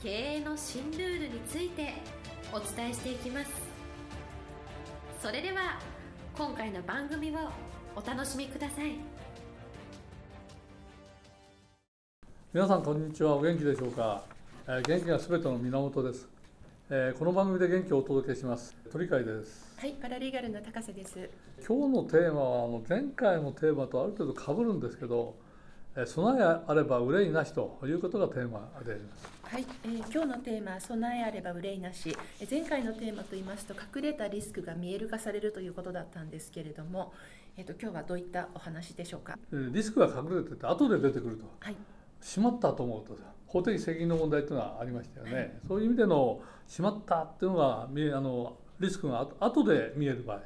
経営の新ルールについてお伝えしていきます。それでは今回の番組をお楽しみください。皆さんこんにちは。お元気でしょうか、えー元気がすべての源です、えーこの番組で元気をお届けします。鳥海です。はい、パラリーガルの高瀬です。今日のテーマはあの前回のテーマとある程度被るんですけど、えー備えあれば憂いなしということがテーマであります。はい、えー今日のテーマは備えあれば憂いなし。えー前回のテーマと言いますと隠れたリスクが見える化されるということだったんですけれども、えっ、と今日はどういったお話でしょうか？えーリスクが隠れてて後で出てくるとはい、しまったと思うと法的責任の問題というのはありましたよね、そういう意味でのしまったっていうのが見えあのリスクが後後で見える場合。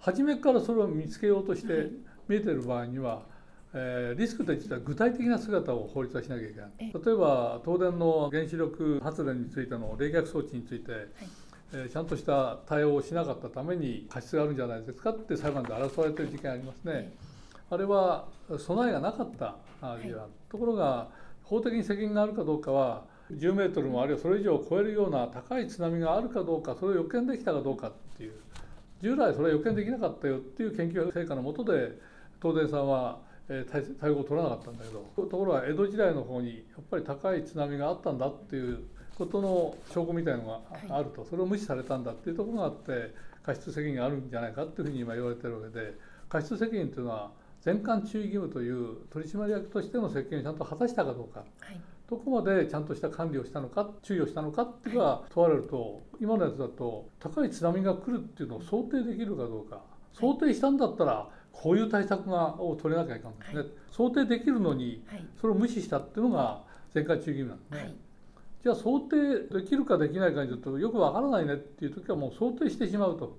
初めからそれを見つけようとしてはい。見えてる場合には、えーリスクと実は具体的な姿を法律はしなきゃいけない。え例えば東電の原子力発電についての冷却装置について、えーちゃんとした対応をしなかったために過失があるんじゃないですかって裁判で争われてる事件ありますね。あれは備えがなかったあ事案、ところが法的に責任があるかどうかは10メートルもあるいはそれ以上を超えるような高い津波があるかどうかそれを予見できたかどうかっていう従来それは予見できなかったよっていう研究成果のもとで東電さんはえー対対応を取らなかったんだけどところが江戸時代の方にやっぱり高い津波があったんだっていうことの証拠みたいのがああると、それを無視されたんだっていうところがあって過失責任があるんじゃないかっていうふうに今言われてるわけで過失責任というのは全館注意義務という取締役としての責任をちゃんと果たしたかどうか。はい、どこまでちゃんとした管理をしたのか注意をしたのかっていうのが問われると今のやつだと高い津波が来るっていうのを想定できるかどうか。想定したんだったらこういう対策がを取れなきゃいかんですね、はい。想定できるのにはい、それを無視したっていうのが全館注意義務なんですね、はい、じゃあ想定できるかできないかにちょっとよくわからないねっていう時はもう想定してしまうと、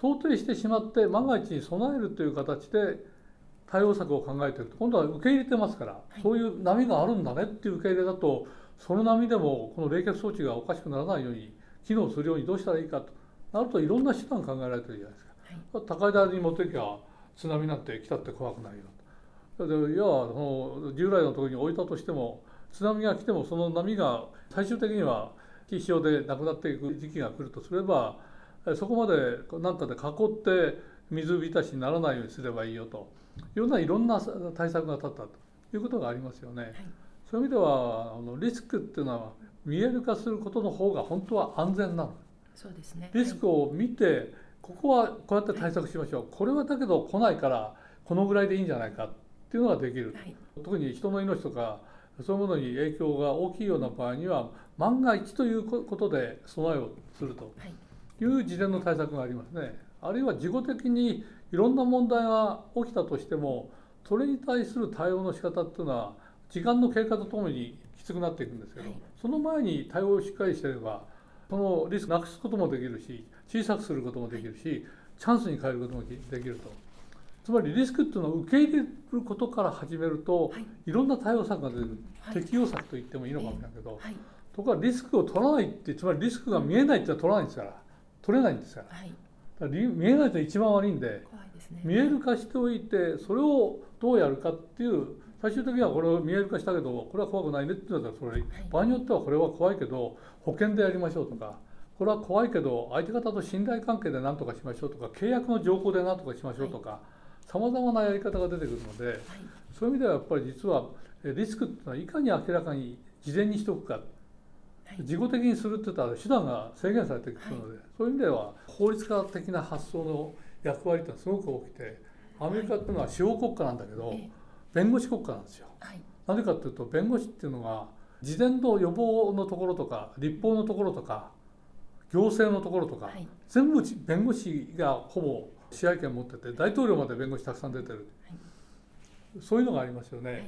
想定してしまって万が一に備えるという形で対応策を考えていると。今度は受け入れてますから、い。そういう波があるんだねっていう受け入れだとその波でもこの冷却装置がおかしくならないように機能するようにどうしたらいいかと。なるといろんな手段考えられてるじゃないですか。はい、高い台に持っていきゃ津波なんて来たって怖くないよだっていやその従来のところに置いたとしても津波が来てもその波が最終的には気象でなくなっていく時期が来るとすればえそこまでなんかで囲って水浸しにならないようにすればいいよといろんないろんな対策が立ったということがありますよね。そういう意味ではあのリスクっていうのは見える化することの方が本当は安全なの。そうですね。リスクを見て、ここはこうやって対策しましょう、これはだけど来ないから、このぐらいでいいんじゃないかっていうのができる、はい、特に人の命とか、そういうものに影響が大きいような場合には、万が一ということで備えをするとはい、いう事前の対策がありますね。あるいは事後的にいろんな問題が起きたとしても、それに対する対応の仕方っていうのは、時間の経過とともにきつくなっていくんですけど、はい。その前に対応をしっかりしてれば、そのリスクなくすこともできるし、小さくすることもできるし、チャンスに変えることもできると。つまりリスクっていうのを受け入れることから始めると、はい。い、ろんな対応策が出る、はい。適用策と言ってもいいのかもしれないけど、はい、ところがリスクを取らないって、つまりリスクが見えないって取らないんですから、取れないんですから。はい、だからり見えないと一番悪いんで、ね。見える化しておいて、それをどうやるかっていう、最終的にはこれを見える化したけど、これは怖くないねって言うんだったら、それ、場合によってはこれは怖いけど、保険でやりましょうとか、これは怖いけど、相手方と信頼関係で何とかしましょうとか、契約の条項で何とかしましょうとか、さまざまなやり方が出てくるので、はい、そういう意味ではやっぱり実は、えリスクっていうのはいかに明らかに事前にしておくか。はい、自己的にするって言ったら手段が制限されてくるので、そういう意味では法律家的な発想の役割ってのはすごく大きくてアメリカっていうのは司法国家なんだけど、ええ弁護士国家なんですよ。はい、なぜかっていうと弁護士っていうのが事前の予防のところとか立法のところとか行政のところとか、はい、全部弁護士がほぼ支配権持ってて大統領まで弁護士たくさん出てる、そういうのがありますよね。はい、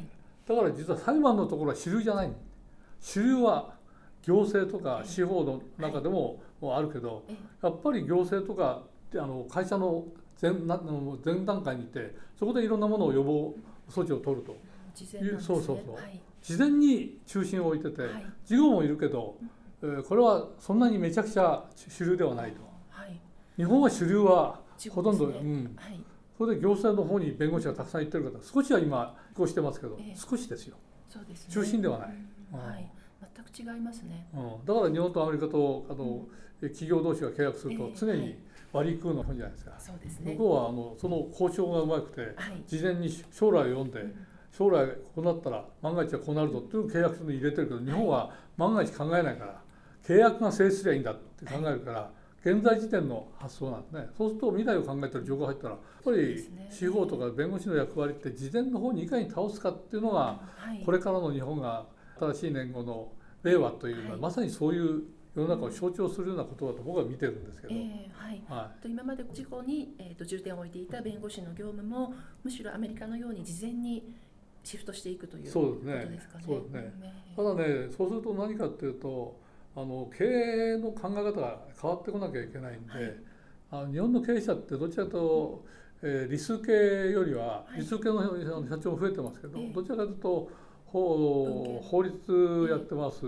だから実は裁判のところは主流じゃない。主流は行政とか司法の中でもあるけど、やっぱり行政とかあの会社の前な前段階にいてそこでいろんなものを予防措置を取ると。いう、ね、そうそうそう、はい、事前に中心を置いてて、はい、事後もいるけど、えー、これはそんなにめちゃくちゃ主流ではないと、はい、日本は主流はほとんど、ね、うん、はい、それで行政の方に弁護士がたくさん行ってる方少しは今移行してますけど、えー、少しですよ。そうです、ね、中心ではない、うん、はい。全く違いますね、うん、だから日本とアメリカとあの、うん、企業同士が契約すると常に割り食うの本じゃないですか、そうですね、向こうはあのその交渉がうまくて、事前に将来を読んで、将来こうなったら万が一はこうなるぞっていう契約書に入れてるけど日本は万が一考えないから契約が成立すりゃいいんだって考えるから現在時点の発想なんですね。そうすると未来を考えてる情報が入ったらやっぱり司法とか弁護士の役割って事前の方にいかに倒すかっていうのがこれからの日本が新しい年号の令和というのはまさにそういう世の中を象徴するようなことだと僕は見てるんですけど、えー、はい。はい、と今まで事故に、えーと、重点を置いていた弁護士の業務もむしろアメリカのように事前にシフトしていくということですかね。そうですね。ただねそうすると何かっていうとあの経営の考え方が変わってこなきゃいけないんで、はい、あの日本の経営者ってどちらかというと、えー、理数系よりは、理数系の社長も増えてますけど、どちらかというと法法律やってます、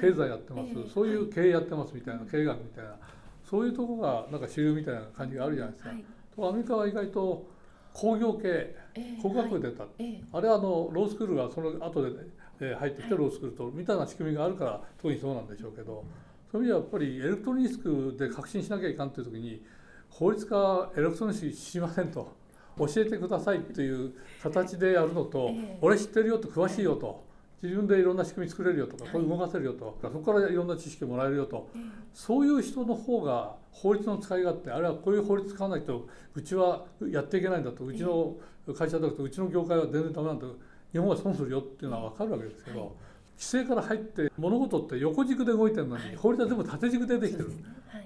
経済やってます、そういう経営やってますみたいな経営学みたいなそういうところがなんか主流みたいな感じがあるじゃないですか。とアメリカは意外と工業系工学部出た、あれはあのロースクールがその後で、え入ってきてロースクールとみたいな仕組みがあるから特にそうなんでしょうけどそういう意味ではやっぱりエレクトロニスクで革新しなきゃいかんという時に法律家エレクトロニスクしませんと。教えてくださいという形でやるのと、俺知ってるよと詳しいよと。自分でいろんな仕組み作れるよとかこれ動かせるよと。かそこからいろんな知識をもらえるよと。そういう人の方が法律の使い勝手あるいはこういう法律使わないとうちはやっていけないんだと。うちの会社だとうちの業界は全然ダメなんだと。日本は損するよっていうのは分かるわけですけど規制から入って物事って横軸で動いてるのに法律は全部縦軸でできてる。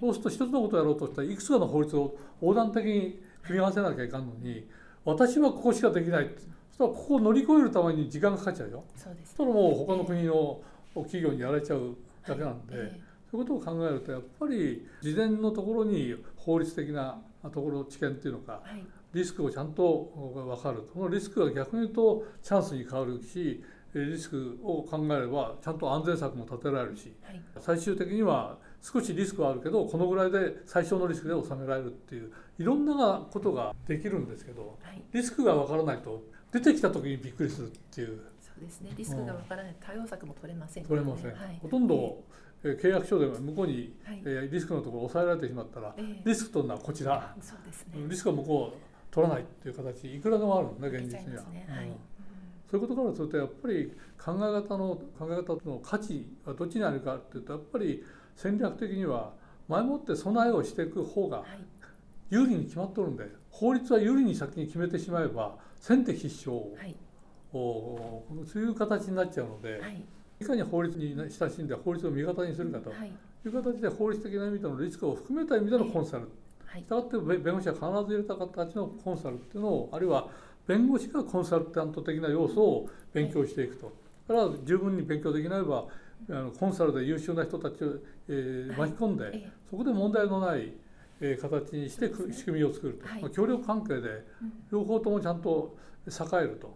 そうすると一つのことをやろうとしたらいくつかの法律を横断的に組み合わせなきゃいかんのに私はここしかできないそしたらここを乗り越えるために時間がかかっちゃうよ。そうです、ね、そしたらもう他の国の企業にやられちゃうだけなんで、はい、そういうことを考えるとやっぱり事前のところに法律的なところ知見っていうのか、はい、リスクをちゃんと分かる。そのリスクが逆に言うとチャンスに変わるしリスクを考えればちゃんと安全策も立てられるし、はい、最終的には少しリスクはあるけどこのぐらいで最小のリスクで収められるっていういろんなことができるんですけど、はい、リスクが分からないと出てきた時にびっくりするっていう。そうですね。リスクが分からない、対応策も取れません、ね、取れません、はい、ほとんど、えー、契約書で向こうに、はい、えー、リスクのところを抑えられてしまったら、えー、リスク取るのはこちら。そうですね。リスクは向こう取らないっていう形いくらでもあるんだ現実には。ね。はい、うん。そういうことからするとやっぱり考え方の考え方の価値はどっちにあるかっていうとやっぱり戦略的には前もって備えをしていく方が有利に決まっとるんで法律は有利に先に決めてしまえば先手必勝、はい、そういう形になっちゃうので、はい、いかに法律に親しんで法律を味方にするかとい。う形で法律的な意味でのリスクを含めた意味でのコンサル、はい、したがって弁護士は必ず入れた形のコンサルっていうのをあるいは弁護士がコンサルタント的な要素を勉強していくと。だから十分に勉強できないばあのコンサルで優秀な人たちを、えー、巻き込んで、はい、そこで問題のない、えー、形にして仕組みを作ると、はい、まあ、協力関係で両方ともちゃんと栄えると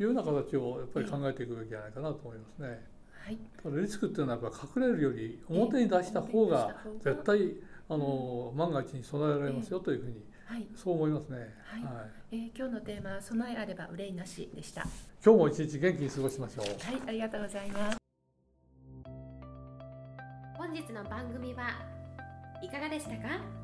いうような形をやっぱり考えていくべきじゃないかなと思いますね。はい、リスクっていうのはやっぱ隠れるより表に出した方が絶対あの万が一に備えられますよというふうに、はい、そう思いますね。はい。はい、えー、今日のテーマは備えあれば憂いなしでした。今日も一日元気に過ごしましょう。はい、ありがとうございます。本日の番組はいかがでしたか？